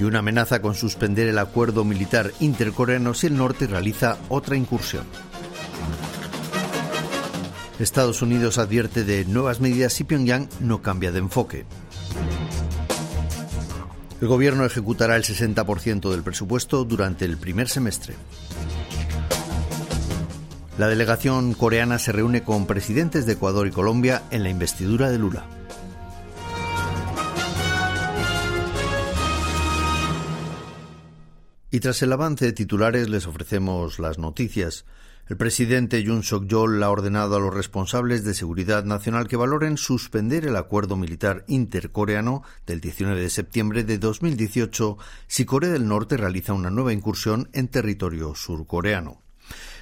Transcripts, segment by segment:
Y una amenaza con suspender el acuerdo militar intercoreano si el norte realiza otra incursión. Estados Unidos advierte de nuevas medidas si Pyongyang no cambia de enfoque. El gobierno ejecutará el 60% del presupuesto durante el primer semestre. La delegación coreana se reúne con presidentes de Ecuador y Colombia en la investidura de Lula. Y tras el avance de titulares les ofrecemos las noticias. El presidente Yoon Suk-yeol ha ordenado a los responsables de seguridad nacional que valoren suspender el acuerdo militar intercoreano del 19 de septiembre de 2018 si Corea del Norte realiza una nueva incursión en territorio surcoreano.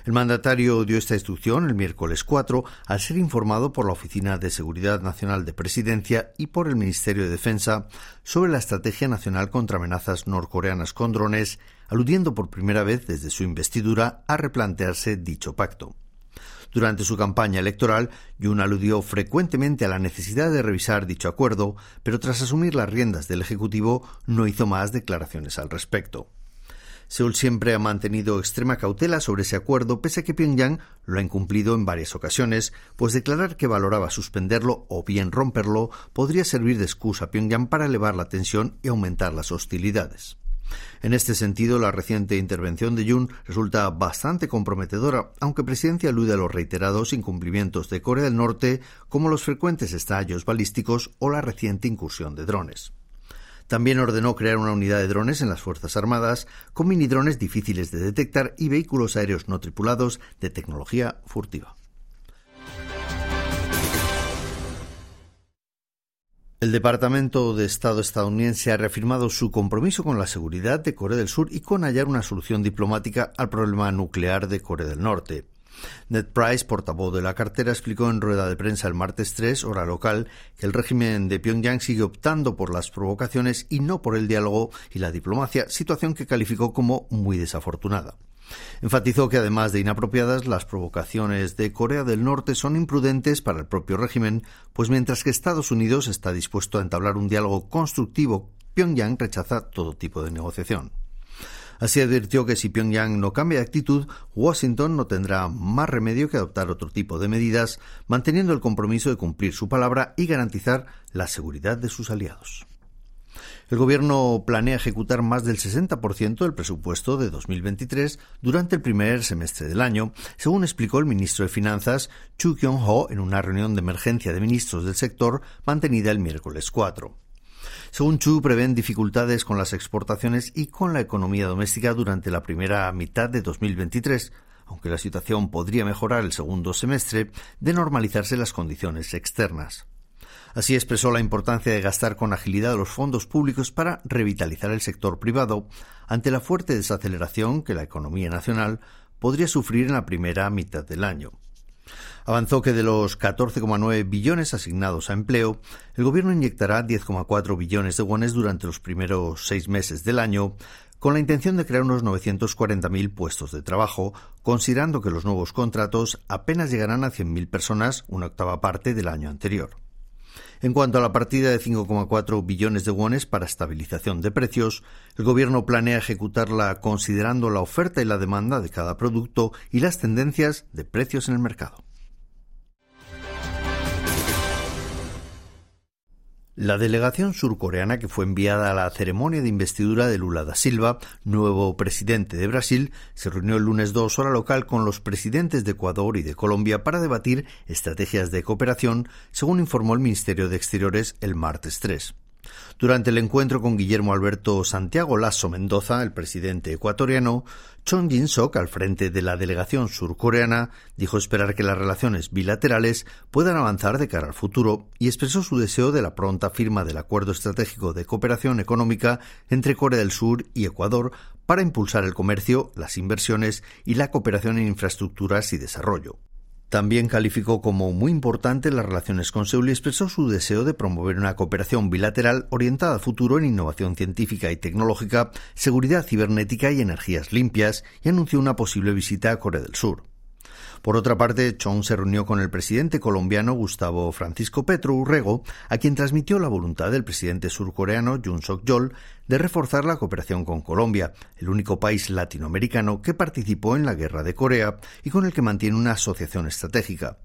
El mandatario dio esta instrucción el miércoles 4 al ser informado por la Oficina de Seguridad Nacional de Presidencia y por el Ministerio de Defensa sobre la Estrategia Nacional contra Amenazas Norcoreanas con Drones aludiendo por primera vez desde su investidura a replantearse dicho pacto. Durante su campaña electoral, Yun aludió frecuentemente a la necesidad de revisar dicho acuerdo, pero tras asumir las riendas del Ejecutivo no hizo más declaraciones al respecto. Seúl siempre ha mantenido extrema cautela sobre ese acuerdo, pese a que Pyongyang lo ha incumplido en varias ocasiones, pues declarar que valoraba suspenderlo o bien romperlo podría servir de excusa a Pyongyang para elevar la tensión y aumentar las hostilidades. En este sentido, la reciente intervención de Jun resulta bastante comprometedora, aunque Presidencia alude a los reiterados incumplimientos de Corea del Norte, como los frecuentes estallos balísticos o la reciente incursión de drones. También ordenó crear una unidad de drones en las Fuerzas Armadas, con minidrones difíciles de detectar y vehículos aéreos no tripulados de tecnología furtiva. El Departamento de Estado estadounidense ha reafirmado su compromiso con la seguridad de Corea del Sur y con hallar una solución diplomática al problema nuclear de Corea del Norte. Ned Price, portavoz de la cartera, explicó en rueda de prensa el martes 3, hora local, que el régimen de Pyongyang sigue optando por las provocaciones y no por el diálogo y la diplomacia, situación que calificó como muy desafortunada. Enfatizó que además de inapropiadas, las provocaciones de Corea del Norte son imprudentes para el propio régimen, pues mientras que Estados Unidos está dispuesto a entablar un diálogo constructivo, Pyongyang rechaza todo tipo de negociación. Así advirtió que si Pyongyang no cambia de actitud, Washington no tendrá más remedio que adoptar otro tipo de medidas, manteniendo el compromiso de cumplir su palabra y garantizar la seguridad de sus aliados. El Gobierno planea ejecutar más del 60% del presupuesto de 2023 durante el primer semestre del año, según explicó el ministro de Finanzas Chu Kyung-ho en una reunión de emergencia de ministros del sector mantenida el miércoles 4. Según Chu, prevén dificultades con las exportaciones y con la economía doméstica durante la primera mitad de 2023, aunque la situación podría mejorar el segundo semestre de normalizarse las condiciones externas. Así expresó la importancia de gastar con agilidad los fondos públicos para revitalizar el sector privado ante la fuerte desaceleración que la economía nacional podría sufrir en la primera mitad del año. Avanzó que de los 14,9 billones asignados a empleo, el gobierno inyectará 10,4 billones de wones durante los primeros seis meses del año, con la intención de crear unos 940.000 puestos de trabajo, considerando que los nuevos contratos apenas llegarán a 100.000 personas, una octava parte del año anterior. En cuanto a la partida de 5,4 billones de wones para estabilización de precios, el Gobierno planea ejecutarla considerando la oferta y la demanda de cada producto y las tendencias de precios en el mercado. La delegación surcoreana que fue enviada a la ceremonia de investidura de Lula da Silva, nuevo presidente de Brasil, se reunió el lunes 2 hora local con los presidentes de Ecuador y de Colombia para debatir estrategias de cooperación, según informó el Ministerio de Exteriores el martes 3. Durante el encuentro con Guillermo Alberto Santiago Lasso Mendoza, el presidente ecuatoriano, Chong Jin-sok, al frente de la delegación surcoreana, dijo esperar que las relaciones bilaterales puedan avanzar de cara al futuro y expresó su deseo de la pronta firma del Acuerdo Estratégico de Cooperación Económica entre Corea del Sur y Ecuador para impulsar el comercio, las inversiones y la cooperación en infraestructuras y desarrollo. También calificó como muy importante las relaciones con Seúl y expresó su deseo de promover una cooperación bilateral orientada al futuro en innovación científica y tecnológica, seguridad cibernética y energías limpias, y anunció una posible visita a Corea del Sur. Por otra parte, Chong se reunió con el presidente colombiano Gustavo Francisco Petro Urrego, a quien transmitió la voluntad del presidente surcoreano Yoon Suk-yeol de reforzar la cooperación con Colombia, el único país latinoamericano que participó en la Guerra de Corea y con el que mantiene una asociación estratégica.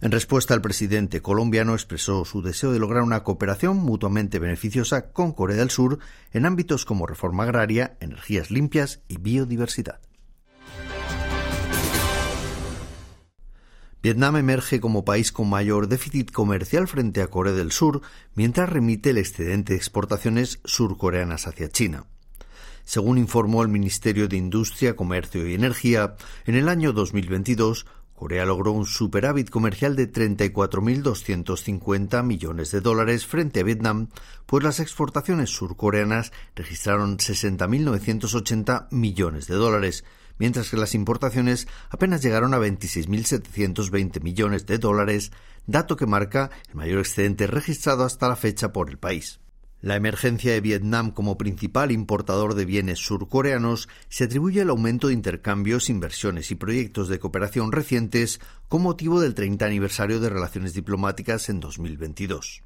En respuesta, el presidente colombiano expresó su deseo de lograr una cooperación mutuamente beneficiosa con Corea del Sur en ámbitos como reforma agraria, energías limpias y biodiversidad. Vietnam emerge como país con mayor déficit comercial frente a Corea del Sur, mientras remite el excedente de exportaciones surcoreanas hacia China. Según informó el Ministerio de Industria, Comercio y Energía, en el año 2022 Corea logró un superávit comercial de 34.250 millones de dólares frente a Vietnam, pues las exportaciones surcoreanas registraron 60.980 millones de dólares, mientras que las importaciones apenas llegaron a 26.720 millones de dólares, dato que marca el mayor excedente registrado hasta la fecha por el país. La emergencia de Vietnam como principal importador de bienes surcoreanos se atribuye al aumento de intercambios, inversiones y proyectos de cooperación recientes con motivo del 30 aniversario de relaciones diplomáticas en 2022.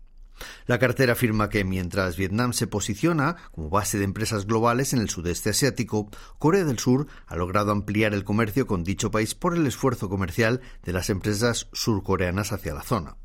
La cartera afirma que mientras Vietnam se posiciona como base de empresas globales en el sudeste asiático, Corea del Sur ha logrado ampliar el comercio con dicho país por el esfuerzo comercial de las empresas surcoreanas hacia la zona.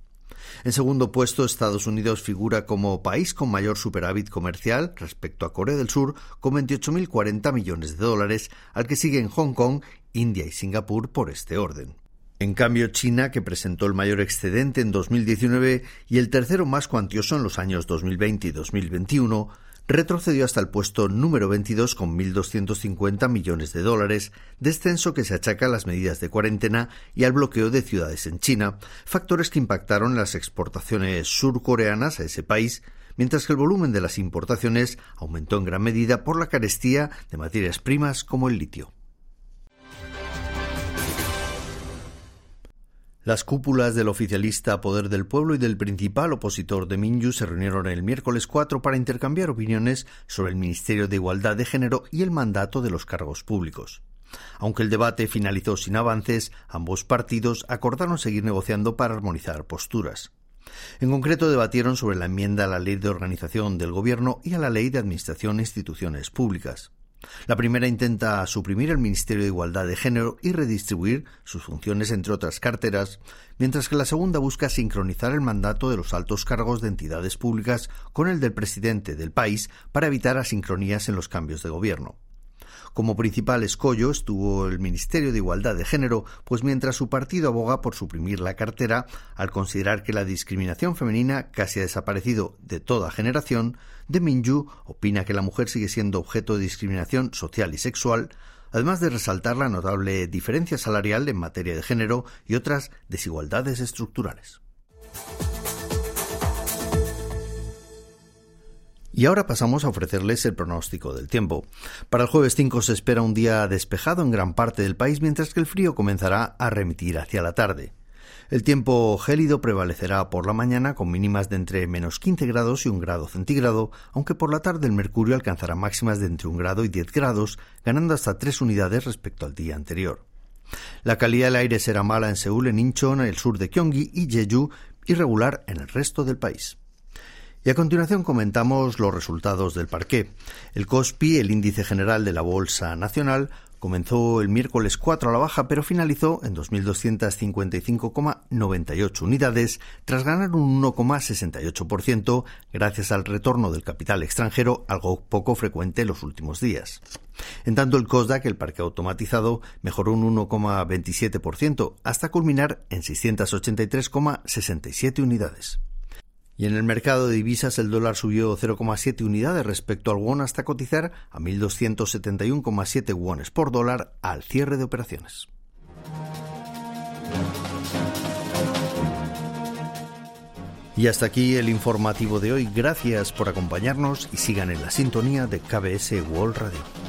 En segundo puesto, Estados Unidos figura como país con mayor superávit comercial respecto a Corea del Sur, con 28.040 millones de dólares, al que siguen Hong Kong, India y Singapur por este orden. En cambio, China, que presentó el mayor excedente en 2019 y el tercero más cuantioso en los años 2020 y 2021, retrocedió hasta el puesto número 22 con 1.250 millones de dólares, descenso que se achaca a las medidas de cuarentena y al bloqueo de ciudades en China, factores que impactaron las exportaciones surcoreanas a ese país, mientras que el volumen de las importaciones aumentó en gran medida por la carestía de materias primas como el litio. Las cúpulas del oficialista Poder del Pueblo y del principal opositor de Minju se reunieron el miércoles 4 para intercambiar opiniones sobre el Ministerio de Igualdad de Género y el mandato de los cargos públicos. Aunque el debate finalizó sin avances, ambos partidos acordaron seguir negociando para armonizar posturas. En concreto, debatieron sobre la enmienda a la Ley de Organización del Gobierno y a la Ley de Administración e Instituciones Públicas. La primera intenta suprimir el Ministerio de Igualdad de Género y redistribuir sus funciones entre otras carteras, mientras que la segunda busca sincronizar el mandato de los altos cargos de entidades públicas con el del presidente del país para evitar asincronías en los cambios de gobierno. Como principal escollo estuvo el Ministerio de Igualdad de Género, pues mientras su partido aboga por suprimir la cartera, al considerar que la discriminación femenina casi ha desaparecido de toda generación, de Minju opina que la mujer sigue siendo objeto de discriminación social y sexual, además de resaltar la notable diferencia salarial en materia de género y otras desigualdades estructurales. Y ahora pasamos a ofrecerles el pronóstico del tiempo. Para el jueves 5 se espera un día despejado en gran parte del país, mientras que el frío comenzará a remitir hacia la tarde. El tiempo gélido prevalecerá por la mañana con mínimas de entre menos 15 grados y un grado centígrado, aunque por la tarde el mercurio alcanzará máximas de entre un grado y 10 grados, ganando hasta 3 unidades respecto al día anterior. La calidad del aire será mala en Seúl, en Incheon, el sur de Gyeonggi y Jeju, y regular en el resto del país. Y a continuación comentamos los resultados del parqué. El COSPI, el índice general de la Bolsa Nacional, comenzó el miércoles 4 a la baja, pero finalizó en 2.255,98 unidades, tras ganar un 1,68% gracias al retorno del capital extranjero, algo poco frecuente en los últimos días. En tanto, el COSDAC, el parque automatizado, mejoró un 1,27% hasta culminar en 683,67 unidades. Y en el mercado de divisas el dólar subió 0,7 unidades respecto al won hasta cotizar a 1.271,7 wones por dólar al cierre de operaciones. Y hasta aquí el informativo de hoy. Gracias por acompañarnos y sigan en la sintonía de KBS World Radio.